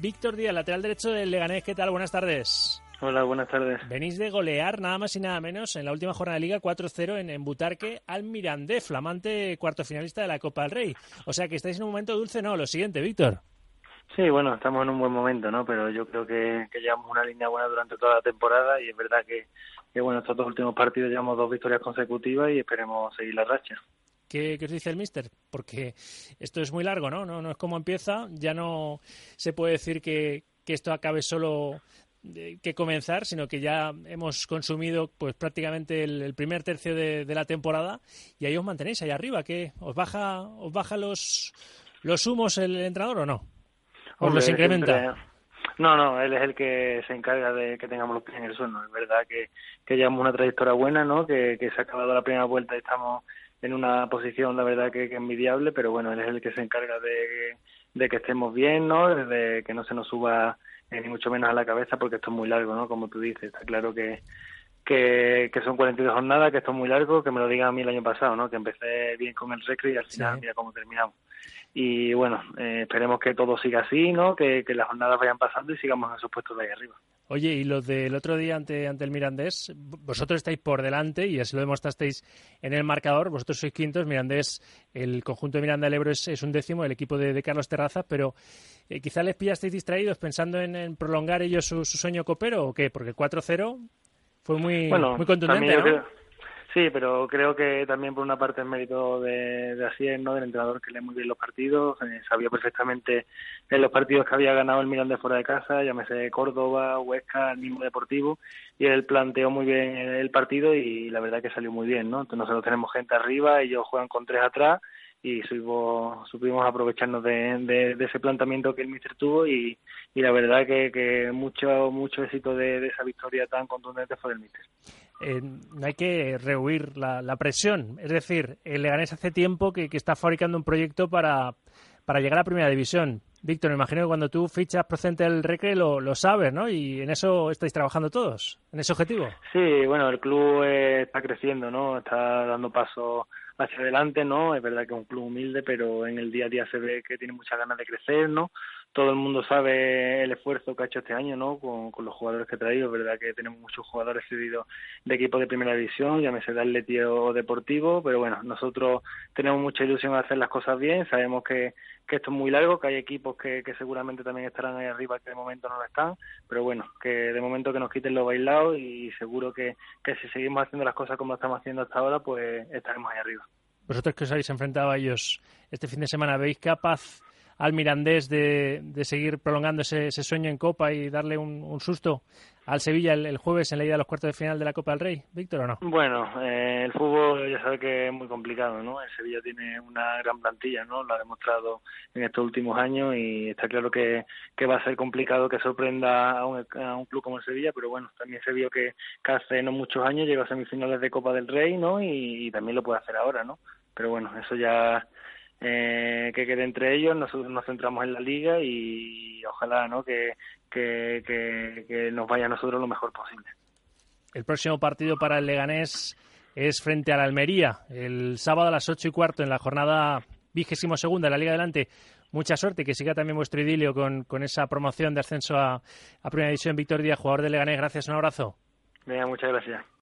Víctor Díaz, lateral derecho del Leganés, ¿qué tal? Buenas tardes. Hola, buenas tardes. Venís de golear nada más y nada menos en la última jornada de Liga 4-0 en, en, Butarque al Mirandé, flamante cuarto finalista de la Copa del Rey. O sea que estáis en un momento dulce, ¿no? Lo siguiente, Víctor. Sí, bueno, estamos en un buen momento, ¿no? Pero yo creo que, que llevamos una línea buena durante toda la temporada y es verdad que, que, bueno, estos dos últimos partidos llevamos dos victorias consecutivas y esperemos seguir la racha. ¿Qué, ¿Qué, os dice el mister? Porque esto es muy largo, ¿no? ¿no? No es como empieza, ya no se puede decir que, que esto acabe solo de, que comenzar, sino que ya hemos consumido pues prácticamente el, el primer tercio de, de, la temporada y ahí os mantenéis ahí arriba. ¿Qué? ¿Os baja, os baja los, los humos el entrenador o no? ¿Os Hombre, los incrementa? No, no, él es el que se encarga de que tengamos los pies en el suelo. Es verdad que, que llevamos una trayectoria buena, ¿no? Que, que se ha acabado la primera vuelta y estamos en una posición, la verdad, que, que envidiable, pero bueno, él es el que se encarga de, que estemos bien, ¿no? De que no se nos suba eh, ni mucho menos a la cabeza, porque esto es muy largo, ¿no? Como tú dices, está claro que, que, que son 42 jornadas, que esto es muy largo, que me lo digan a mí el año pasado, ¿no? Que empecé bien con el recreo y al final sí. mira cómo terminamos. Y bueno, eh, esperemos que todo siga así, ¿no? Que, que las jornadas vayan pasando y sigamos en esos puestos de ahí arriba. Oye, y lo del otro día ante, ante el Mirandés, vosotros estáis por delante y así lo demostrasteis en el marcador, vosotros sois quintos, Mirandés, el conjunto de Miranda del Ebro es, es un décimo, el equipo de, de Carlos Terraza, pero eh, quizá les pillasteis distraídos pensando en, en prolongar ellos su, su, sueño copero o qué, porque el 4-0 fue muy, bueno, muy contundente, ¿no? Creo, sí, pero creo que también por una parte es mérito de, de Asier, ¿no? del entrenador que lee muy bien los partidos, eh, sabía perfectamente en los partidos que había ganado el Milan de fuera de casa, llámese Córdoba, Huesca, el mismo Deportivo, y él planteó muy bien el partido y la verdad que salió muy bien, ¿no? Entonces nosotros tenemos gente arriba, ellos juegan con tres atrás y supimos, aprovecharnos de, ese planteamiento que el míster tuvo y, la verdad que, que, mucho mucho éxito de, esa victoria tan contundente fue del míster. Eh, no hay que rehuir la, la, presión. Es decir, el Leganés hace tiempo que, está fabricando un proyecto para, para llegar a primera división. Víctor, me imagino que cuando tú fichas procedente del Recre lo, lo, sabes, ¿no? Y en eso estáis trabajando todos, en ese objetivo. Sí, bueno, el club está creciendo, ¿no? Está dando pasos hacia adelante, ¿no? Es verdad que es un club humilde, pero en el día a día se ve que tiene muchas ganas de crecer, ¿no? Todo el mundo sabe el esfuerzo que ha hecho este año, ¿no? Con, con los jugadores que ha traído, es verdad que tenemos muchos jugadores cedidos de equipos de primera división, llámese de Atleti o Deportivo, pero bueno, nosotros tenemos mucha ilusión de hacer las cosas bien, sabemos que, que esto es muy largo, que hay equipos que, que seguramente también estarán ahí arriba que de momento no lo están, pero bueno, que de momento que nos quiten los bailados y seguro que, que si seguimos haciendo las cosas como estamos haciendo hasta ahora, pues estaremos ahí arriba. Vosotros que os habéis enfrentado a ellos este fin de semana, ¿veis capaz al Mirandés de, de seguir prolongando ese, ese, sueño en Copa y darle un, susto al Sevilla el, jueves en la ida a los cuartos de final de la Copa del Rey, Víctor, o no? Bueno, eh, el fútbol ya sabe que es muy complicado, ¿no? El Sevilla tiene una gran plantilla, ¿no? Lo ha demostrado en estos últimos años y está claro que, que va a ser complicado que sorprenda a un, a un, club como el Sevilla, pero bueno, también se vio que, que hace no muchos años llegó a semifinales de Copa del Rey, ¿no? Y también lo puede hacer ahora, ¿no? Pero bueno, eso ya eh, que quede entre ellos, nosotros nos centramos en la liga y ojalá ¿no? que, que, que, que, nos vaya a nosotros lo mejor posible. El próximo partido para el Leganés es frente a la Almería, el sábado a las ocho y cuarto en la jornada vigésimo segunda de la Liga Adelante. Mucha suerte, que siga también vuestro idilio con, con esa promoción de ascenso a, a Primera División. Víctor Díaz, jugador de Leganés, gracias, un abrazo. Muchas gracias.